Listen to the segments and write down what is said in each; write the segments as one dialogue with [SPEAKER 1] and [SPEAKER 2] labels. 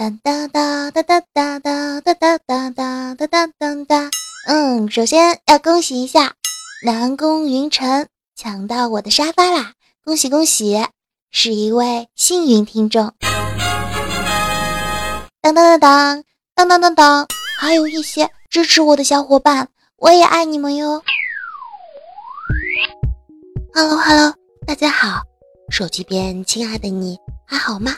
[SPEAKER 1] 哒哒哒哒哒哒哒哒哒哒哒哒哒哒哒。嗯，首先要恭喜一下南宫云晨抢到我的沙发啦！恭喜恭喜，是一位幸运听众。当当当当当当当当，还有一些支持我的小伙伴，我也爱你们哟。Hello Hello，大家好，手机边亲爱的你还好吗？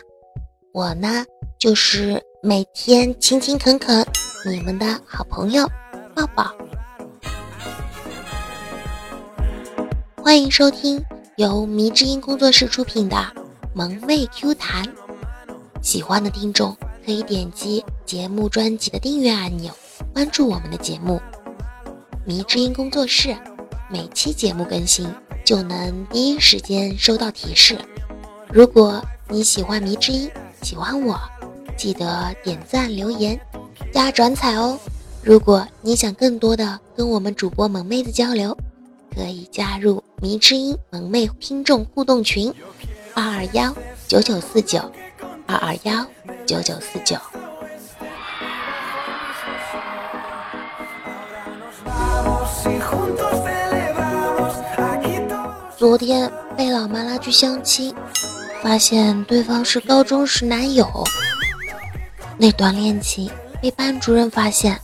[SPEAKER 1] 我呢，就是每天勤勤恳恳你们的好朋友抱抱。欢迎收听由迷之音工作室出品的《萌妹 Q 弹》，喜欢的听众可以点击节目专辑的订阅按钮，关注我们的节目。迷之音工作室每期节目更新就能第一时间收到提示。如果你喜欢迷之音，喜欢我，记得点赞、留言、加转采哦。如果你想更多的跟我们主播萌妹子交流，可以加入。迷之音萌妹听众互动群：二二幺九九四九二二幺九九四九。昨天被老妈拉去相亲，发现对方是高中时男友。那段恋情被班主任发现，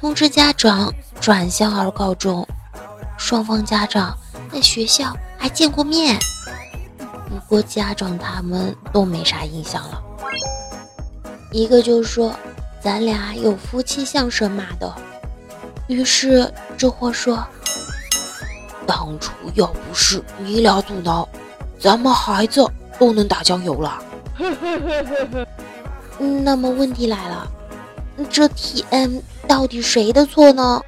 [SPEAKER 1] 通知家长转校而告终。双方家长。在学校还见过面，不过家长他们都没啥印象了。一个就说咱俩有夫妻相声嘛的，于是这货说，当初要不是你俩阻挠，咱们孩子都能打酱油了。那么问题来了，这天到底谁的错呢？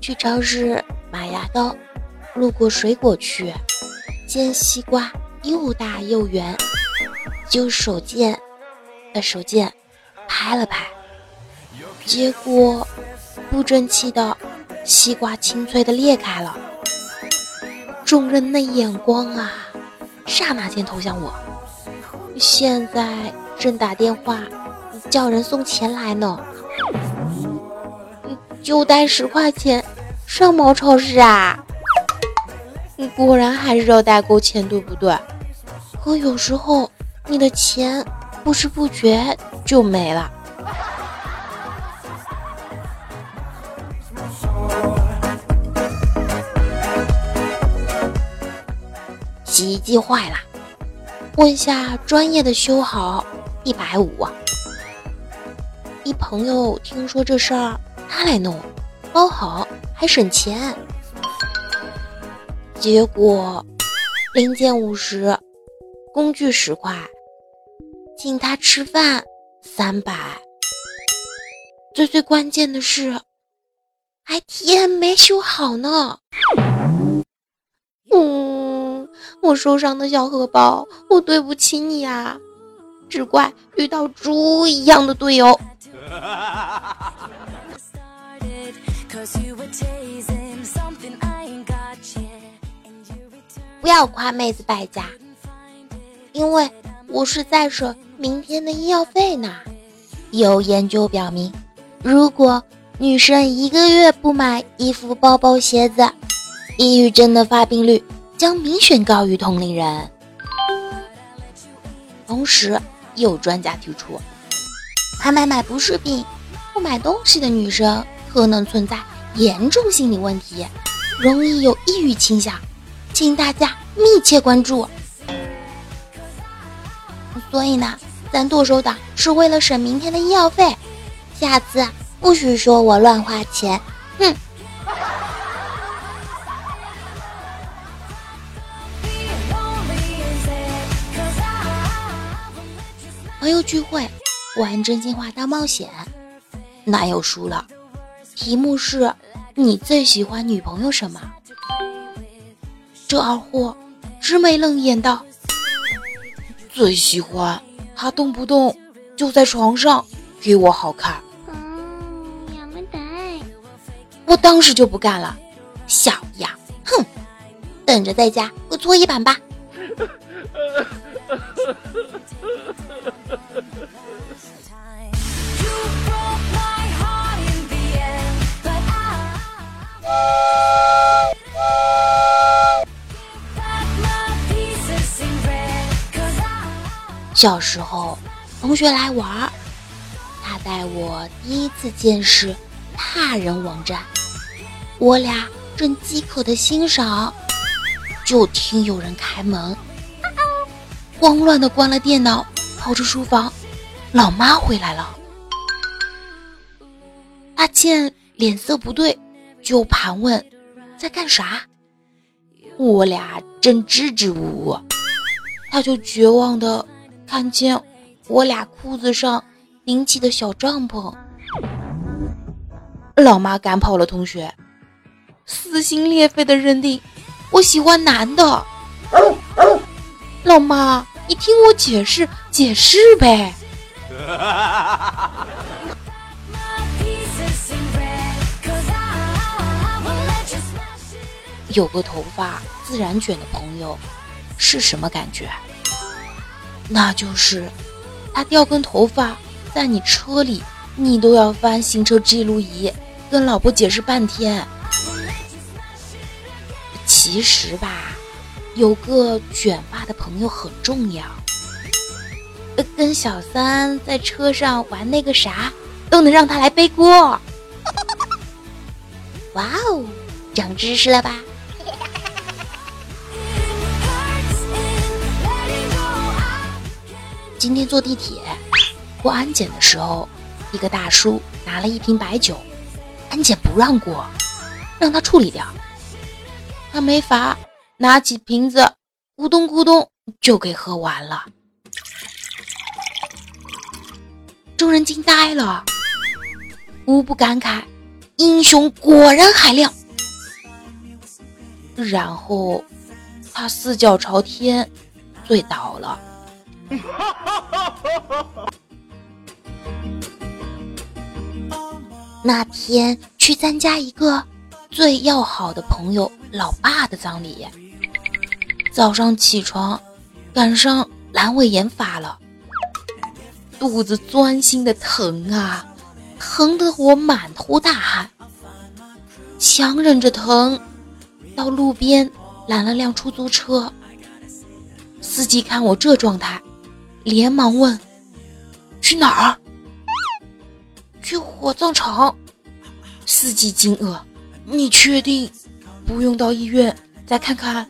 [SPEAKER 1] 去超市买牙膏，路过水果区，见西瓜又大又圆，就手贱，呃手贱，拍了拍，结果不争气的西瓜清脆的裂开了，众人的眼光啊，刹那间投向我，现在正打电话叫人送钱来呢。就带十块钱上毛超市啊！你果然还是要带够钱，对不对？可有时候你的钱不知不觉就没了。洗衣机坏了，问下专业的修好，一百五。一朋友听说这事儿。他来弄，包好还省钱。结果零件五十，工具十块，请他吃饭三百。最最关键的是，还天没修好呢。嗯，我受伤的小荷包，我对不起你啊！只怪遇到猪一样的队友。不要夸妹子败家，因为我是在省明天的医药费呢。有研究表明，如果女生一个月不买衣服、包包、鞋子，抑郁症的发病率将明显高于同龄人。同时，有专家提出，还买买不是病，不买东西的女生可能存在。严重心理问题，容易有抑郁倾向，请大家密切关注。所以呢，咱剁手党是为了省明天的医药费，下次不许说我乱花钱。哼！友聚会玩真心话大冒险，男友输了。题目是：你最喜欢女朋友什么？这二货直眉愣眼道：“最喜欢他动不动就在床上给我好看。”我当时就不干了，小样，哼！等着在家给我搓衣板吧。小时候，同学来玩，他带我第一次见识他人网站。我俩正饥渴的欣赏，就听有人开门，慌乱的关了电脑，跑出书房。老妈回来了，阿见脸色不对，就盘问在干啥。我俩正支支吾吾，他就绝望的。看见我俩裤子上顶起的小帐篷，老妈赶跑了同学，撕心裂肺的认定我喜欢男的。老妈，你听我解释解释呗。有个头发自然卷的朋友是什么感觉？那就是，他掉根头发在你车里，你都要翻行车记录仪，跟老婆解释半天。其实吧，有个卷发的朋友很重要，跟小三在车上玩那个啥，都能让他来背锅。哇哦，长知识了吧？今天坐地铁过安检的时候，一个大叔拿了一瓶白酒，安检不让过，让他处理掉。他没法，拿起瓶子，咕咚咕咚就给喝完了。众人惊呆了，无不感慨：英雄果然海量。然后他四脚朝天，醉倒了。那天去参加一个最要好的朋友老爸的葬礼，早上起床赶上阑尾炎发了，肚子钻心的疼啊，疼得我满头大汗，强忍着疼到路边拦了辆出租车，司机看我这状态。连忙问：“去哪儿？”“去火葬场。”司机惊愕：“你确定不用到医院再看看？”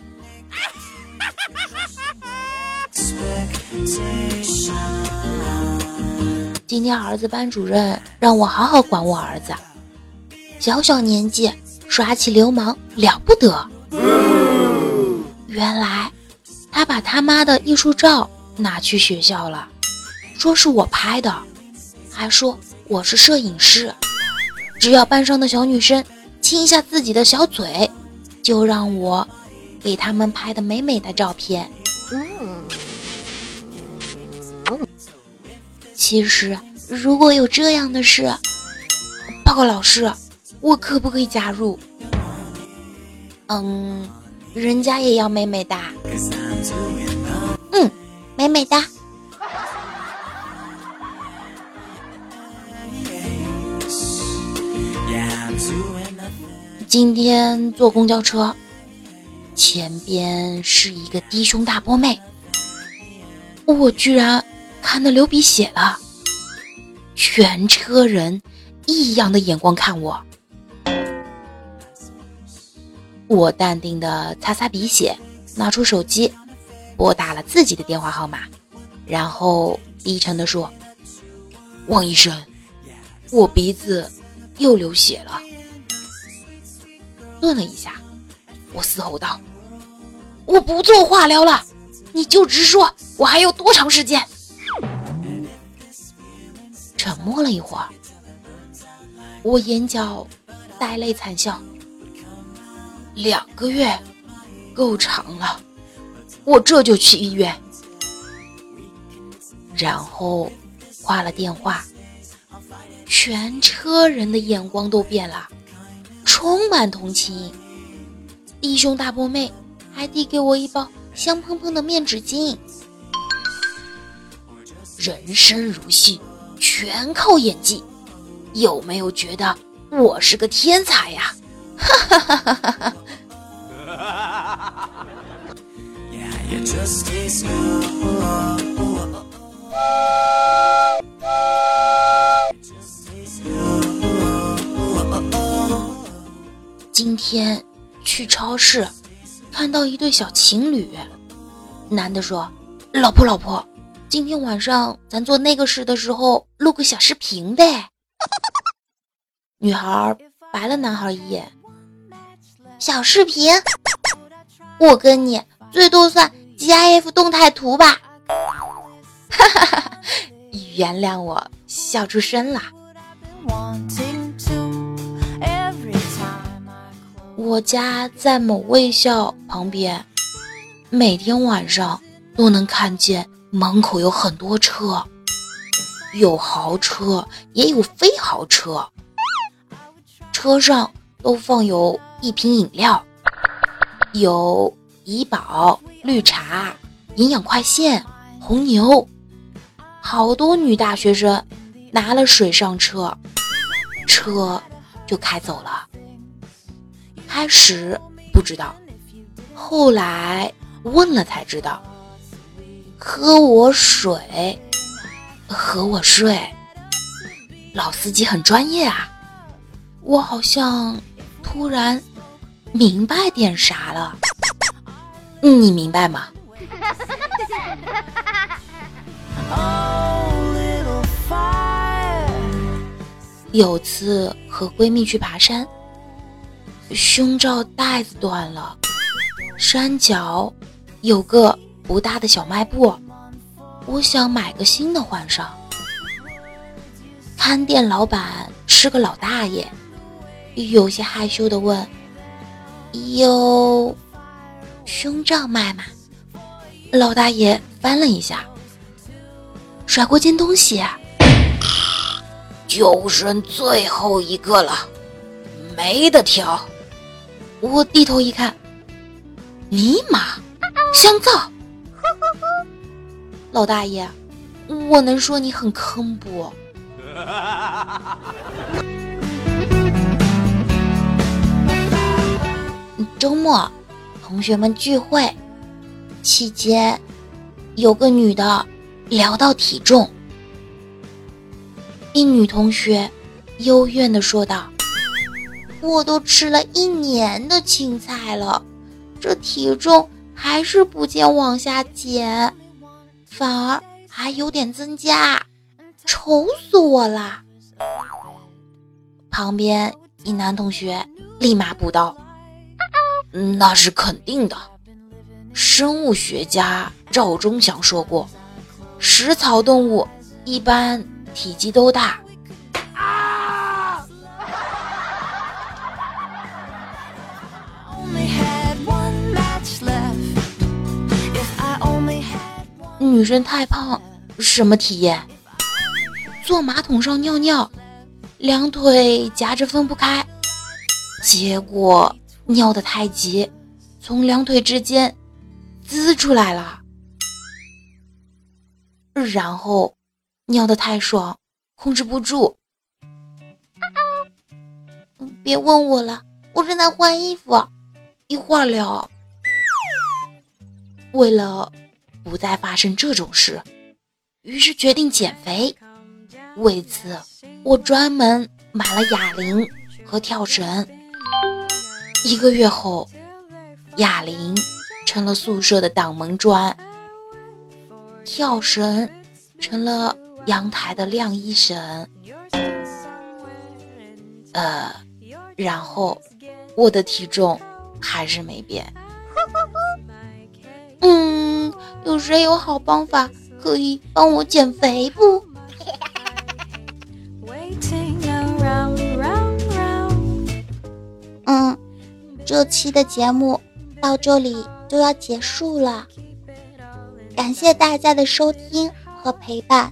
[SPEAKER 1] 今天儿子班主任让我好好管我儿子，小小年纪耍起流氓了不得。原来他把他妈的艺术照。拿去学校了，说是我拍的，还说我是摄影师，只要班上的小女生亲一下自己的小嘴，就让我给他们拍的美美的照片。其实如果有这样的事，报告老师，我可不可以加入？嗯，人家也要美美的。美美的。今天坐公交车，前边是一个低胸大波妹，我居然看得流鼻血了。全车人异样的眼光看我，我淡定的擦擦鼻血，拿出手机。拨打了自己的电话号码，然后低沉地说：“王医生，我鼻子又流血了。”顿了一下，我嘶吼道：“我不做化疗了，你就直说，我还有多长时间？”沉默了一会儿，我眼角带泪惨笑：“两个月，够长了。”我这就去医院，然后挂了电话。全车人的眼光都变了，充满同情。弟兄大波妹
[SPEAKER 2] 还递给我一包香喷喷的面纸巾。
[SPEAKER 1] 人生如戏，全靠演技，有没有觉得我是个天才呀？哈哈哈哈哈哈！今天去超市，看到一对小情侣。男的说：“老婆，老婆，今天晚上咱做那个事的时候录个小视频呗。” 女孩白了男孩一眼：“
[SPEAKER 2] 小视频，我跟你最多算 GIF 动态图吧。”
[SPEAKER 1] 哈哈哈！原谅我笑出声了。我家在某卫校旁边，每天晚上都能看见门口有很多车，有豪车也有非豪车，车上都放有一瓶饮料，有怡宝、绿茶、营养快线、红牛，好多女大学生拿了水上车，车就开走了。开始不知道，后来问了才知道。喝我水，和我睡。老司机很专业啊，我好像突然明白点啥了。你明白吗？有次和闺蜜去爬山。胸罩带子断了，山脚有个不大的小卖部，我想买个新的换上。看店老板是个老大爷，有些害羞的问：“有胸罩卖吗？”老大爷翻了一下，甩过件东西，就剩最后一个了，没得挑。我低头一看，尼玛，香皂！老大爷，我能说你很坑不？周末，同学们聚会期间，有个女的聊到体重，一女同学幽怨的说道。我都吃了一年的青菜了，这体重还是不见往下减，反而还有点增加，愁死我了。旁边一男同学立马补刀：“那是肯定的。生物学家赵忠祥说过，食草动物一般体积都大。”女生太胖，什么体验？坐马桶上尿尿，两腿夹着分不开，结果尿得太急，从两腿之间滋出来了。然后尿得太爽，控制不住。别问我了，我正在换衣服，一会儿聊。为了。不再发生这种事，于是决定减肥。为此，我专门买了哑铃和跳绳。一个月后，哑铃成了宿舍的挡门砖，跳绳成了阳台的晾衣绳。呃，然后我的体重还是没变。嗯，有谁有好方法可以帮我减肥不？这期的节目到这里就要结束了，感谢大家的收听和陪伴。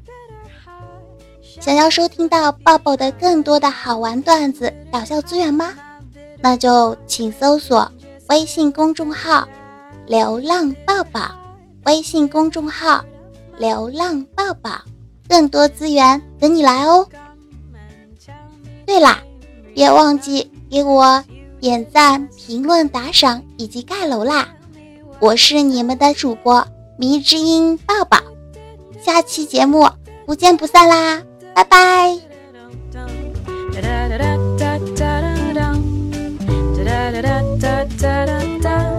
[SPEAKER 1] 想要收听到抱抱的更多的好玩段子、搞笑资源吗？那就请搜索微信公众号。流浪抱抱，微信公众号流浪抱抱，更多资源等你来哦。对啦，别忘记给我点赞、评论、打赏以及盖楼啦！我是你们的主播迷之音抱抱，下期节目不见不散啦，拜拜。da da da da da da da da da da